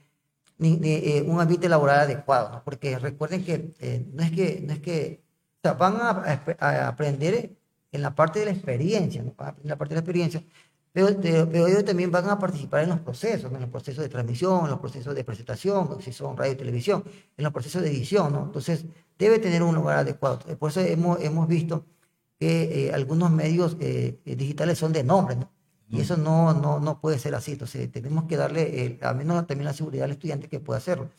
ni, ni eh, un ambiente laboral adecuado, ¿no? porque recuerden que no es que, no es que o sea, van a, a, aprender en la parte de la experiencia, ¿no? en la parte de la experiencia, pero, pero, ellos también van a participar en los procesos, en los procesos de transmisión, en los procesos de presentación, si son radio y televisión, en los procesos de edición, ¿no? Entonces, debe tener un lugar adecuado. Por eso hemos, hemos visto que eh, algunos medios eh, digitales son de nombre, ¿no? Y eso no, no, no puede ser así. Entonces, tenemos que darle, eh, al menos también la seguridad al estudiante que pueda hacerlo.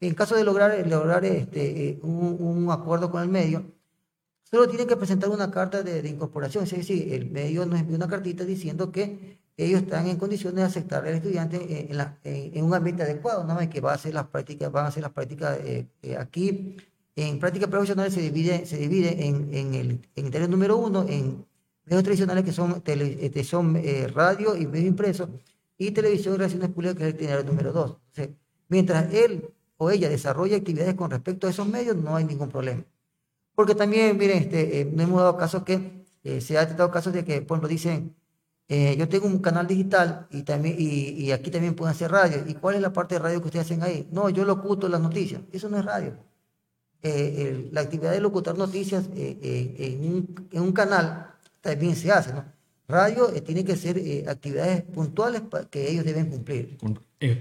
En caso de lograr, lograr este, un, un acuerdo con el medio, Solo tienen que presentar una carta de, de incorporación, es decir, el medio nos envía una cartita diciendo que ellos están en condiciones de aceptar al estudiante en, la, en, en un ambiente adecuado, ¿no? que va a hacer las prácticas, van a hacer las prácticas eh, eh, aquí. En prácticas profesionales se divide, se divide en, en el interés número uno, en medios tradicionales que son, tele, este, son eh, radio y medio impreso, y televisión y relaciones públicas, que es el itinerario número dos. Mientras él o ella desarrolla actividades con respecto a esos medios, no hay ningún problema. Porque también, miren, este, eh, no hemos dado casos que eh, se ha tratado casos de que, por ejemplo, dicen, eh, yo tengo un canal digital y, también, y, aquí también pueden hacer radio. ¿Y cuál es la parte de radio que ustedes hacen ahí? No, yo locuto las noticias. Eso no es radio. La actividad de locutar noticias en un, canal también se hace. Radio tiene que ser actividades puntuales que ellos deben cumplir. Con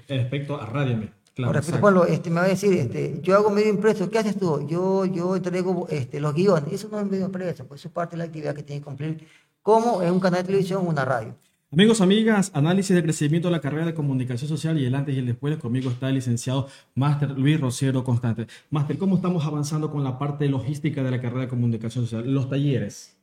respecto a radio, Claro, Ahora, por ejemplo, este, me va a decir, este, yo hago medio impreso, ¿qué haces tú? Yo, yo entrego este, los guiones, eso no es medio impreso, pues eso es parte de la actividad que tiene que cumplir, como en un canal de televisión o una radio. Amigos, amigas, análisis de crecimiento de la carrera de comunicación social y el antes y el después. Conmigo está el licenciado Máster Luis Rociero Constante. Máster, ¿cómo estamos avanzando con la parte logística de la carrera de comunicación social? Los talleres.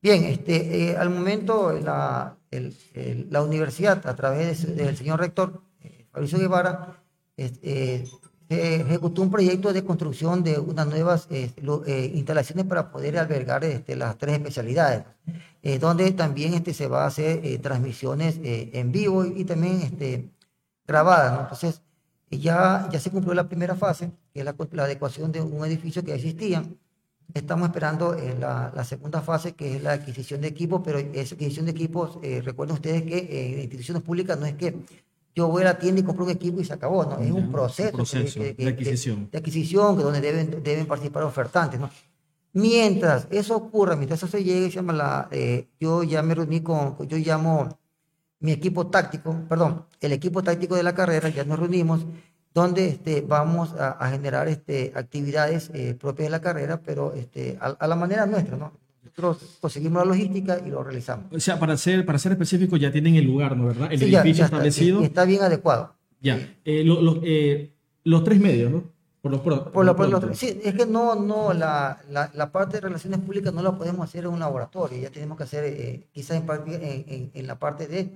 Bien, este, eh, al momento la, el, el, la universidad, a través de, del señor rector, eh, Fabricio Guevara, eh, ejecutó un proyecto de construcción de unas nuevas eh, lo, eh, instalaciones para poder albergar este, las tres especialidades, eh, donde también este, se va a hacer eh, transmisiones en vivo y, y, también este, grabadas. ¿no? Entonces, ya, ya se cumplió la primera fase, que es la, la adecuación de un edificio que existía. Estamos esperando la, la, segunda fase, que es la adquisición de equipos, pero esa adquisición de equipos, recuerden ustedes que en instituciones públicas no es que yo voy a la tienda y compro un equipo y se acabó, ¿no? Es un proceso, un proceso de, de, de, adquisición. De, adquisición donde deben, deben participar ofertantes, ¿no? Mientras eso ocurra, mientras eso se llegue, se llama la, eh, yo ya me reuní con, yo llamo mi equipo táctico, perdón, el equipo táctico de la carrera, ya nos reunimos, donde este, vamos a, a generar este, actividades eh, propias de la carrera, pero este, a, a la manera nuestra, ¿no? Nosotros conseguimos la logística y lo realizamos. O sea, para ser, para ser específico, ya tienen el lugar, ¿no? ¿Verdad? El sí, edificio ya, ya establecido. Está, está, bien adecuado. Ya. Eh, lo, lo, eh, los tres medios, ¿no? Por los, por, por, lo, por los, sí, es que no, no, la, la, la, parte de relaciones públicas no la podemos hacer en un laboratorio, ya tenemos que hacer eh, quizás en, en, en, en, la parte de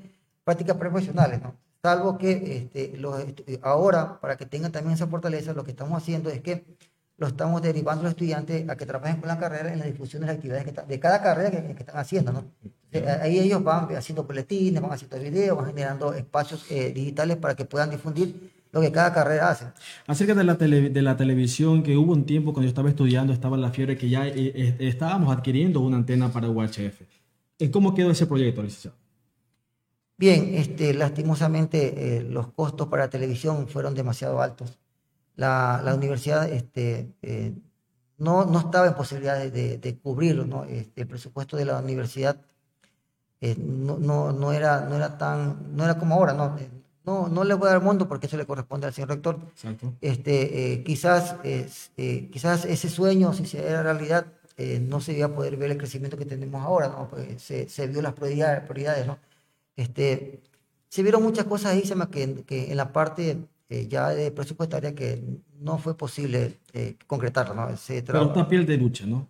prácticas profesionales, ¿no? Salvo que este, los, ahora, para que tengan también esa fortaleza, lo que estamos haciendo es que lo estamos derivando a los estudiantes a que trabajen con la carrera en la difusión de las actividades que de cada carrera que, que están haciendo, ¿no? Entonces, ahí ellos van haciendo boletines, van haciendo videos, van generando espacios eh, digitales para que puedan difundir lo que cada carrera hace. Acerca de la, tele, de la televisión, que hubo un tiempo cuando yo estaba estudiando, estaba en la fiebre que ya eh, eh, estábamos adquiriendo una antena para UHF. ¿Cómo quedó ese proyecto, licenciado? Bien, este, lastimosamente eh, los costos para la televisión fueron demasiado altos la, la universidad este, eh, no, no, estaba en posibilidad de, de, cubrirlo, ¿no? Este, el presupuesto de la universidad eh, no, no, no, era, no era tan, no era como ahora, ¿no? Eh, no, no le voy a dar mundo porque eso le corresponde al señor rector. Exacto. Este, eh, quizás, quizás ese sueño, si se era realidad, no se iba a poder ver el crecimiento que tenemos ahora, ¿no? Pues se, se vio las prioridades, prioridades ¿no? Este, se vieron muchas cosas ahí, se me, que, que en la parte eh, ya de presupuestaria que no fue posible eh, concretarlo, ¿no? Se Pero está piel de lucha, ¿no?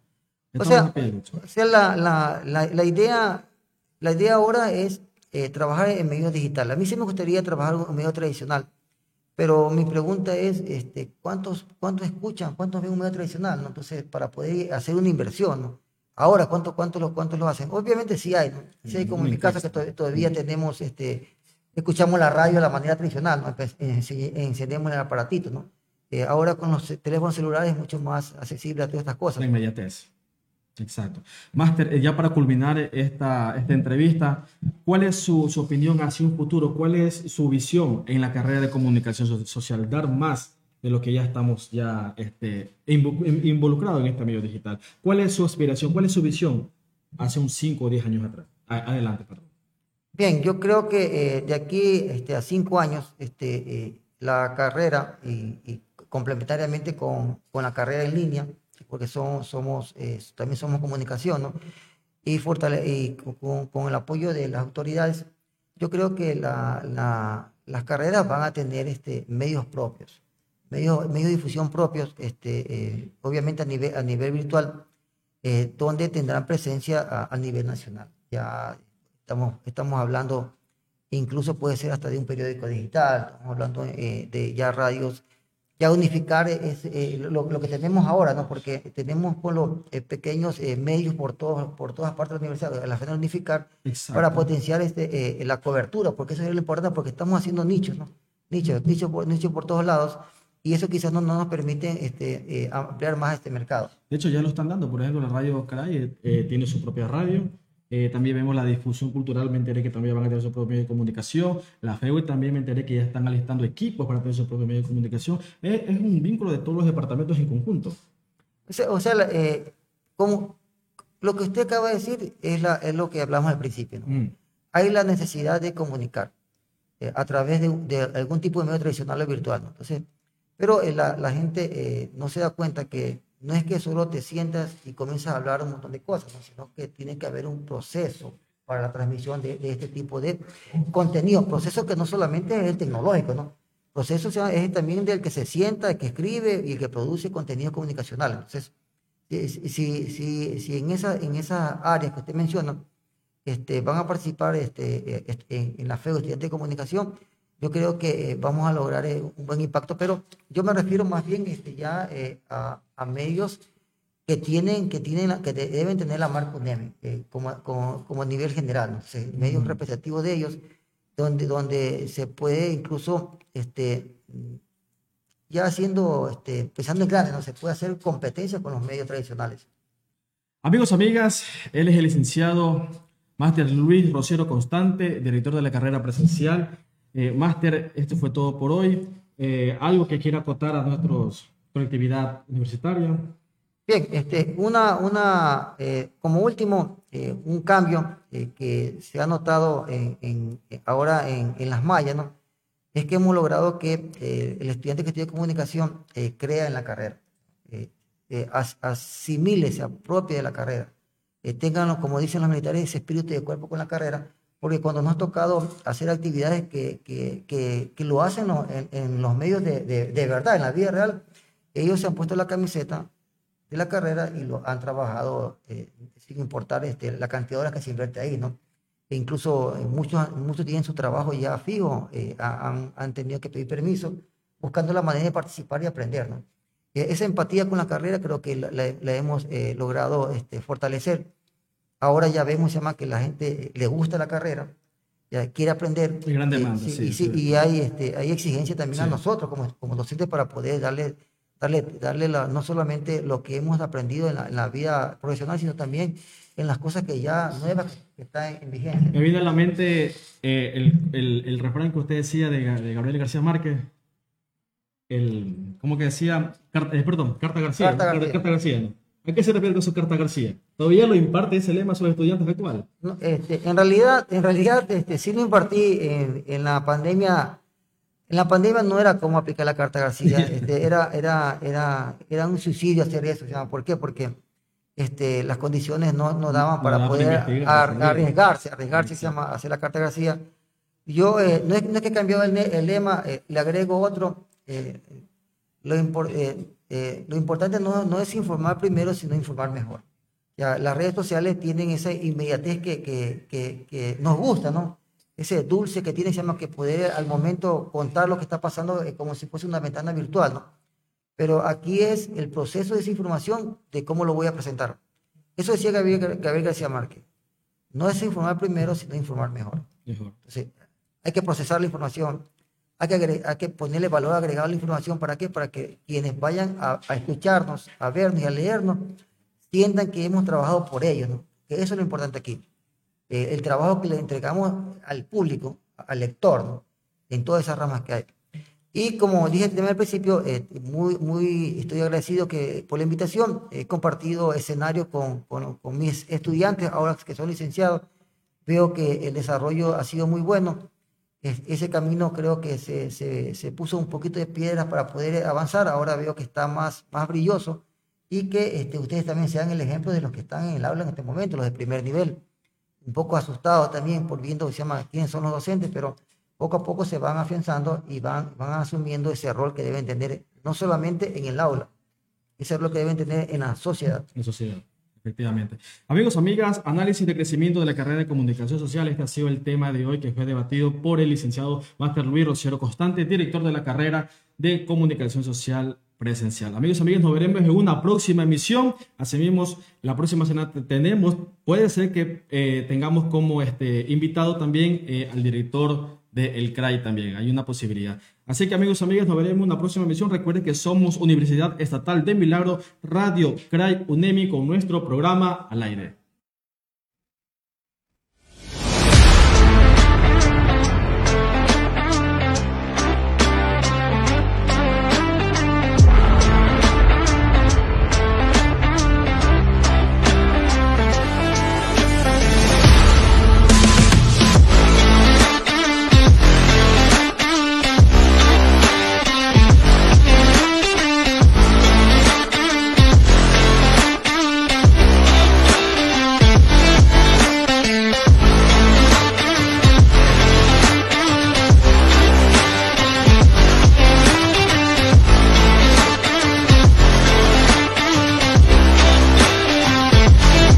o Estamos sea, a piel de lucha. o sea, la, la, la, la idea, la idea ahora es eh, trabajar en medios digitales. A mí sí me gustaría trabajar en medio tradicional, pero mi pregunta es, este, ¿cuántos, ¿cuántos escuchan, cuántos ven un medio tradicional? ¿no? Entonces, para poder hacer una inversión, ¿no? Ahora, ¿cuántos cuántos lo, cuántos lo hacen? Obviamente sí hay, ¿no? Sí hay, como en mi casa, que to- todavía tenemos, este, escuchamos la radio de la manera tradicional, ¿no? Eh, encendemos el aparatito, ¿no? Eh, ahora con los teléfonos celulares es mucho más accesible a todas estas cosas. La inmediatez. Exacto. Máster, eh, ya para culminar esta, esta entrevista, ¿cuál es su, su opinión hacia un futuro? ¿Cuál es su visión en la carrera de comunicación so- social? Dar más de lo que ya estamos ya este, invo- in- involucrados en este medio digital. ¿Cuál es su aspiración? ¿Cuál es su visión hace un 5 o 10 años atrás? Adelante, perdón. Bien, yo creo que eh, de aquí este, a cinco años este, eh, la carrera y, y complementariamente con, con la carrera en línea, porque son, somos, eh, también somos comunicación, ¿no? y, fortale- y con, con el apoyo de las autoridades, yo creo que la- la- las carreras van a tener este, medios propios, medios, medios de difusión propios, este, eh, obviamente a nivel, a nivel virtual, eh, donde tendrán presencia a, a nivel nacional. Ya estamos, estamos hablando, incluso puede ser hasta de un periódico digital, estamos hablando eh, de ya radios, ya unificar es, eh, lo, lo que tenemos ahora, ¿no? Porque tenemos con los eh, pequeños eh, medios por, todos, por todas partes de la universidad, la final unificar Exacto. para potenciar este, eh, la cobertura, porque eso es lo importante, porque estamos haciendo nichos, ¿no? Nichos, nichos por, nichos por todos lados, y eso quizás no, no nos permite este, eh, ampliar más este mercado. De hecho, ya lo están dando. Por ejemplo, la radio Caray eh, eh, tiene su propia radio. Eh, también vemos la difusión cultural. Me enteré que también van a tener su propio medio de comunicación. La FEUE también me enteré que ya están alistando equipos para tener su propio medio de comunicación. Eh, es un vínculo de todos los departamentos en conjunto. O sea, o sea, eh, como lo que usted acaba de decir es, la, es lo que hablamos al principio. ¿no? Mm. Hay la necesidad de comunicar eh, a través de, de algún tipo de medio tradicional o virtual. ¿no? Entonces, pero eh, la, la gente eh, no se da cuenta que no es que solo te sientas y comienzas a hablar un montón de cosas, ¿no? sino que tiene que haber un proceso para la transmisión de, este tipo de contenido. Proceso que no solamente es el tecnológico, ¿no? Proceso es también del que se sienta, el que escribe y el que produce contenido comunicacional. Entonces, si, si, si, en, esa, en esas áreas que usted menciona este, van a participar este, eh, en, en la FEO Estudiantes de Comunicación, yo creo que eh, vamos a lograr eh, un buen impacto, pero yo me refiero más bien este, ya eh, a, a medios que tienen, que tienen, que de- deben tener la marca UNEM eh, como, como, como a nivel general, ¿no? Entonces, medios representativos de ellos, donde, donde se puede incluso, este, ya haciendo, este, pensando en grande, ¿no? se puede hacer competencia con los medios tradicionales. Amigos, amigas, él es el licenciado Máster Luis Rosero Constante, director de la carrera presencial. Eh, Máster, esto fue todo por hoy. Eh, ¿Algo que quiera acotar a nuestra colectividad universitaria? Bien, este, una, una, eh, como último, eh, un cambio eh, que se ha notado en, en- ahora en, en las mallas, ¿no? Es que hemos logrado que eh, el estudiante que estudia comunicación eh, crea en la carrera, eh, as- asimile, se apropie de la carrera, tengan, como dicen los militares, ese espíritu de cuerpo con la carrera, porque cuando nos ha tocado hacer actividades que, que, que, que lo hacen en, en los medios de, de, verdad, en la vida real, ellos se han puesto la camiseta de la carrera y lo han trabajado eh, sin importar este, la cantidad de horas que se invierte ahí, ¿no? E incluso eh, muchos, muchos tienen su trabajo ya fijo, eh, ha- han, han tenido que pedir permiso, buscando la manera de participar y aprender, ¿no? Eh, esa empatía con la carrera creo que la hemos eh, logrado este, fortalecer. Ahora ya vemos, se llama, que la gente le gusta la carrera, ya quiere aprender. Hay gran demanda, sí, sí, y, sí, y hay, este, hay exigencia también a nosotros como, como docentes para poder darle darle, darle la- no solamente lo que hemos aprendido en la, en la vida profesional, sino también en las cosas que ya nuevas que están en vigencia. Me viene a la mente eh, el, el, el refrán que usted decía de, de Gabriel García Márquez. El, ¿Cómo que decía? Carta, eh, perdón, Carta García. Carta. García. Carta García, ¿no? ¿A qué se refiere con su Carta García? ¿Todavía lo imparte ese lema a sus estudiantes actuales? No, este, en realidad, en realidad este, sí lo impartí en, en la pandemia. En la pandemia no era cómo aplicar la Carta García, este, era, era, era, era un suicidio hacer eso. ¿Por qué? Porque este, las condiciones no, no daban para poder ar- arriesgarse, arriesgarse se llama, hacer la Carta García. Yo eh, no, es, no, es, que he cambiado el, el lema, eh, le agrego otro. Eh, lo, impor, lo, importante no, no, es informar primero, sino informar mejor. Ya, las redes sociales tienen esa inmediatez que, que, que, que nos gusta, ¿no? Ese dulce que tiene, se llama que poder al momento contar lo que está pasando como si fuese una ventana virtual, ¿no? Pero aquí es el proceso de esa información de cómo lo voy a presentar. Eso decía Gabriel, Gabriel García Márquez. No es informar primero, sino informar mejor. mejor. Entonces, hay que procesar la información, hay que, hay que ponerle valor agregado a la información. ¿Para qué? Para que quienes vayan a, a escucharnos, a vernos y a leernos, sientan que hemos trabajado por ellos. ¿no? Que eso es lo importante aquí. Eh, el trabajo que le entregamos al público, al lector, ¿no? en todas esas ramas que hay. Y como dije también al principio, eh, muy, muy estoy agradecido que, por la invitación. He compartido escenario con, con, con mis estudiantes, ahora que son licenciados. Veo que el desarrollo ha sido muy bueno ese camino creo que se, se, se, puso un poquito de piedras para poder avanzar. Ahora veo que está más, más brilloso y que este, ustedes también sean el ejemplo de los que están en el aula en este momento, los de primer nivel. Un poco asustados también por viendo se llama, quiénes son los docentes, pero poco a poco se van afianzando y van, van asumiendo ese rol que deben tener, no solamente en el aula, ese rol que deben tener en la sociedad. Efectivamente. Amigos, amigas, análisis de crecimiento de la carrera de comunicación social. Este ha sido el tema de hoy que fue debatido por el licenciado Máster Luis Rociero Constante, director de la carrera de comunicación social presencial. Amigos, amigas, nos veremos en una próxima emisión. Asimismo, la próxima semana tenemos, puede ser que eh, tengamos como este invitado también eh, al director del el CRAI también. Hay una posibilidad. Así que amigos, amigas, nos veremos en una próxima emisión. Recuerden que somos Universidad Estatal de Milagro, Radio CRAI UNEMI con nuestro programa al aire.